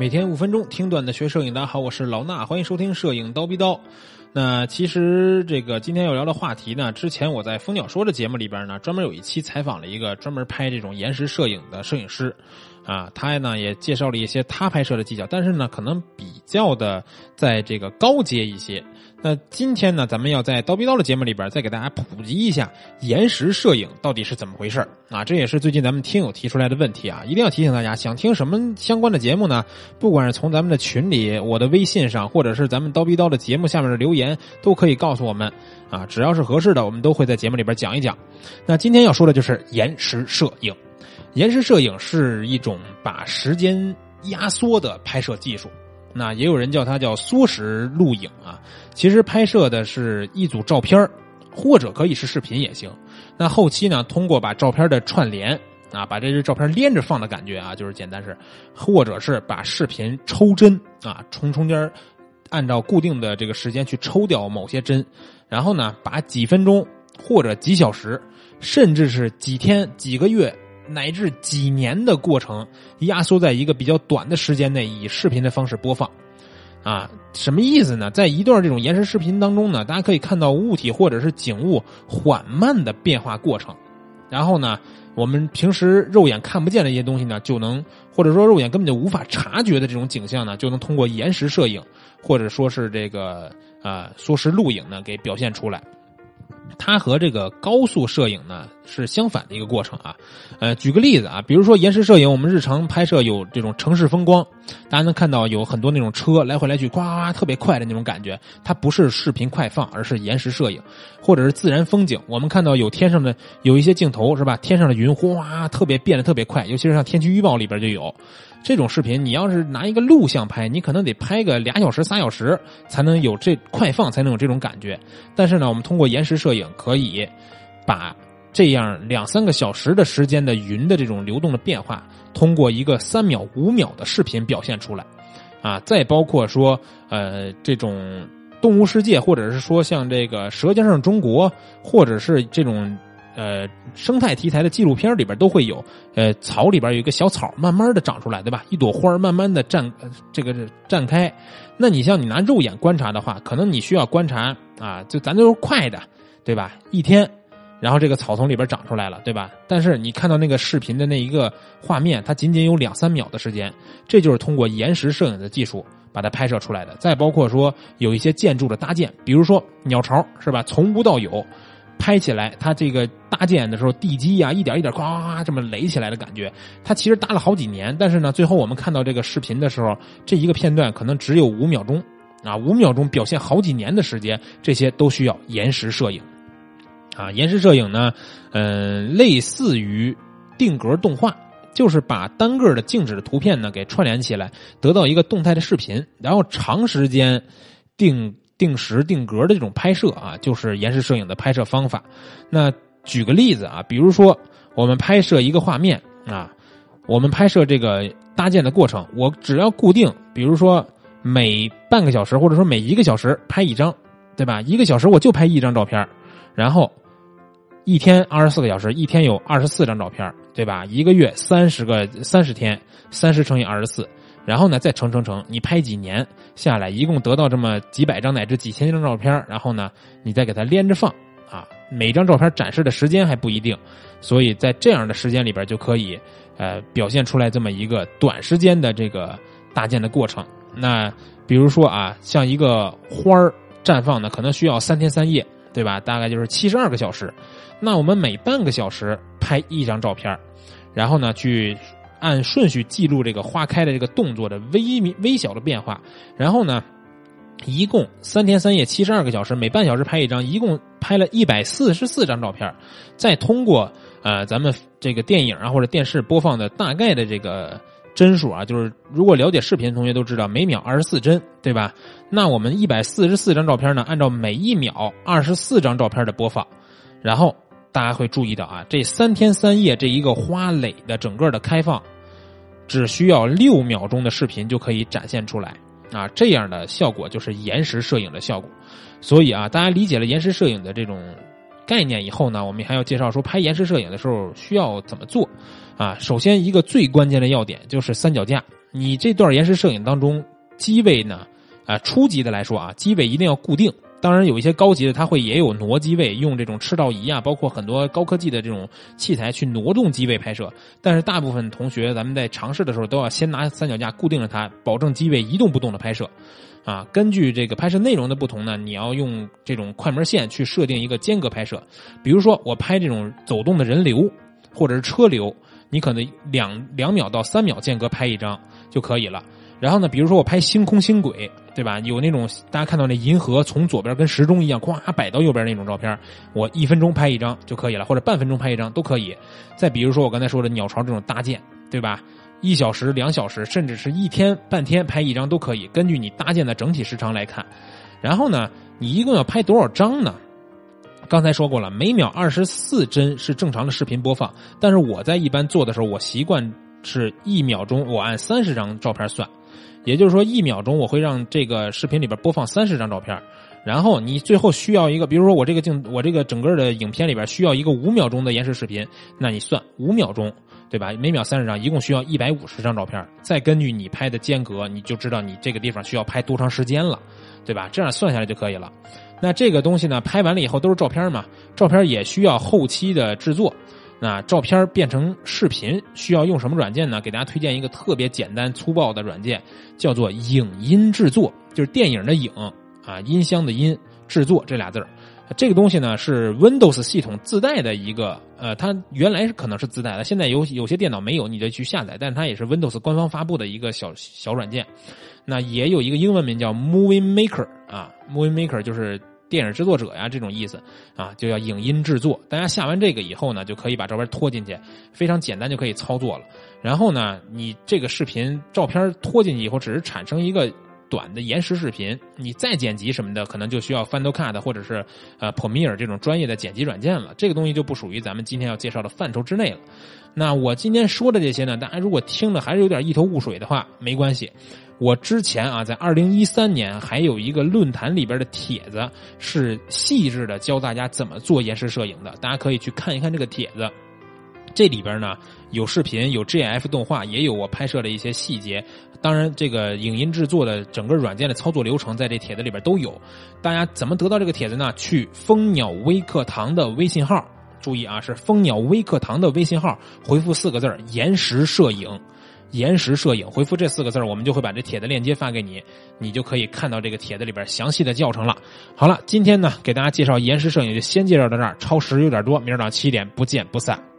每天五分钟听段的学摄影，大家好，我是老衲，欢迎收听摄影刀逼刀。那其实这个今天要聊的话题呢，之前我在蜂鸟说的节目里边呢，专门有一期采访了一个专门拍这种延时摄影的摄影师，啊，他呢也介绍了一些他拍摄的技巧，但是呢，可能比较的在这个高阶一些。那今天呢，咱们要在刀逼刀的节目里边再给大家普及一下延时摄影到底是怎么回事啊？这也是最近咱们听友提出来的问题啊，一定要提醒大家，想听什么相关的节目呢？不管是从咱们的群里、我的微信上，或者是咱们刀逼刀的节目下面的留言，都可以告诉我们啊，只要是合适的，我们都会在节目里边讲一讲。那今天要说的就是延时摄影，延时摄影是一种把时间压缩的拍摄技术。那也有人叫它叫缩时录影啊，其实拍摄的是一组照片或者可以是视频也行。那后期呢，通过把照片的串联啊，把这些照片连着放的感觉啊，就是简单是，或者是把视频抽帧啊，从中间按照固定的这个时间去抽掉某些帧，然后呢，把几分钟或者几小时，甚至是几天、几个月。乃至几年的过程，压缩在一个比较短的时间内，以视频的方式播放，啊，什么意思呢？在一段这种延时视频当中呢，大家可以看到物体或者是景物缓慢的变化过程，然后呢，我们平时肉眼看不见的一些东西呢，就能或者说肉眼根本就无法察觉的这种景象呢，就能通过延时摄影或者说是这个啊缩时录影呢，给表现出来。它和这个高速摄影呢是相反的一个过程啊，呃，举个例子啊，比如说延时摄影，我们日常拍摄有这种城市风光，大家能看到有很多那种车来回来去，呱特别快的那种感觉，它不是视频快放，而是延时摄影，或者是自然风景，我们看到有天上的有一些镜头是吧？天上的云哗特别变得特别快，尤其是像天气预报里边就有。这种视频，你要是拿一个录像拍，你可能得拍个俩小时、仨小时，才能有这快放，才能有这种感觉。但是呢，我们通过延时摄影，可以把这样两三个小时的时间的云的这种流动的变化，通过一个三秒、五秒的视频表现出来。啊，再包括说，呃，这种动物世界，或者是说像这个《舌尖上中国》，或者是这种。呃，生态题材的纪录片里边都会有，呃，草里边有一个小草，慢慢的长出来，对吧？一朵花慢慢的绽，这个绽开。那你像你拿肉眼观察的话，可能你需要观察啊，就咱都是快的，对吧？一天，然后这个草丛里边长出来了，对吧？但是你看到那个视频的那一个画面，它仅仅有两三秒的时间，这就是通过延时摄影的技术把它拍摄出来的。再包括说有一些建筑的搭建，比如说鸟巢，是吧？从无到有。拍起来，它这个搭建的时候，地基呀，一点一点咵这么垒起来的感觉，它其实搭了好几年。但是呢，最后我们看到这个视频的时候，这一个片段可能只有五秒钟，啊，五秒钟表现好几年的时间，这些都需要延时摄影。啊，延时摄影呢，嗯，类似于定格动画，就是把单个的静止的图片呢给串联起来，得到一个动态的视频，然后长时间定。定时定格的这种拍摄啊，就是延时摄影的拍摄方法。那举个例子啊，比如说我们拍摄一个画面啊，我们拍摄这个搭建的过程，我只要固定，比如说每半个小时或者说每一个小时拍一张，对吧？一个小时我就拍一张照片，然后一天二十四个小时，一天有二十四张照片，对吧？一个月三十个三十天，三十乘以二十四。然后呢，再乘乘乘，你拍几年下来，一共得到这么几百张乃至几千张照片然后呢，你再给它连着放啊，每张照片展示的时间还不一定，所以在这样的时间里边就可以呃表现出来这么一个短时间的这个搭建的过程。那比如说啊，像一个花儿绽放呢，可能需要三天三夜，对吧？大概就是七十二个小时。那我们每半个小时拍一张照片然后呢去。按顺序记录这个花开的这个动作的微微小的变化，然后呢，一共三天三夜七十二个小时，每半小时拍一张，一共拍了一百四十四张照片再通过呃咱们这个电影啊或者电视播放的大概的这个帧数啊，就是如果了解视频的同学都知道每秒二十四帧，对吧？那我们一百四十四张照片呢，按照每一秒二十四张照片的播放，然后。大家会注意到啊，这三天三夜这一个花蕾的整个的开放，只需要六秒钟的视频就可以展现出来啊，这样的效果就是延时摄影的效果。所以啊，大家理解了延时摄影的这种概念以后呢，我们还要介绍说拍延时摄影的时候需要怎么做啊。首先一个最关键的要点就是三脚架你这段延时摄影当中，机位呢，啊，初级的来说啊，机位一定要固定。当然，有一些高级的，它会也有挪机位，用这种赤道仪啊，包括很多高科技的这种器材去挪动机位拍摄。但是，大部分同学咱们在尝试的时候，都要先拿三脚架固定着它，保证机位一动不动的拍摄。啊，根据这个拍摄内容的不同呢，你要用这种快门线去设定一个间隔拍摄。比如说，我拍这种走动的人流或者是车流，你可能两两秒到三秒间隔拍一张就可以了。然后呢，比如说我拍星空星轨，对吧？有那种大家看到那银河从左边跟时钟一样，咵摆到右边那种照片，我一分钟拍一张就可以了，或者半分钟拍一张都可以。再比如说我刚才说的鸟巢这种搭建，对吧？一小时、两小时，甚至是一天半天拍一张都可以，根据你搭建的整体时长来看。然后呢，你一共要拍多少张呢？刚才说过了，每秒二十四帧是正常的视频播放，但是我在一般做的时候，我习惯是一秒钟我按三十张照片算。也就是说，一秒钟我会让这个视频里边播放三十张照片，然后你最后需要一个，比如说我这个镜，我这个整个的影片里边需要一个五秒钟的延时视频，那你算五秒钟，对吧？每秒三十张，一共需要一百五十张照片，再根据你拍的间隔，你就知道你这个地方需要拍多长时间了，对吧？这样算下来就可以了。那这个东西呢，拍完了以后都是照片嘛，照片也需要后期的制作。那照片变成视频需要用什么软件呢？给大家推荐一个特别简单粗暴的软件，叫做影音制作，就是电影的影啊，音箱的音，制作这俩字儿。这个东西呢是 Windows 系统自带的一个，呃，它原来是可能是自带的，现在有有些电脑没有，你得去下载。但它也是 Windows 官方发布的一个小小软件。那也有一个英文名叫 Movie Maker 啊，Movie Maker 就是。电影制作者呀，这种意思啊，就要影音制作。大家下完这个以后呢，就可以把照片拖进去，非常简单就可以操作了。然后呢，你这个视频照片拖进去以后，只是产生一个短的延时视频，你再剪辑什么的，可能就需要 Final Cut 或者是呃 Premiere 这种专业的剪辑软件了。这个东西就不属于咱们今天要介绍的范畴之内了。那我今天说的这些呢，大家如果听的还是有点一头雾水的话，没关系。我之前啊，在二零一三年还有一个论坛里边的帖子，是细致的教大家怎么做延时摄影的。大家可以去看一看这个帖子，这里边呢有视频，有 GIF 动画，也有我拍摄的一些细节。当然，这个影音制作的整个软件的操作流程，在这帖子里边都有。大家怎么得到这个帖子呢？去蜂鸟微课堂的微信号，注意啊，是蜂鸟微课堂的微信号，回复四个字延时摄影”。延时摄影，回复这四个字我们就会把这帖子链接发给你，你就可以看到这个帖子里边详细的教程了。好了，今天呢给大家介绍延时摄影，就先介绍到这儿，超时有点多，明儿早上七点不见不散。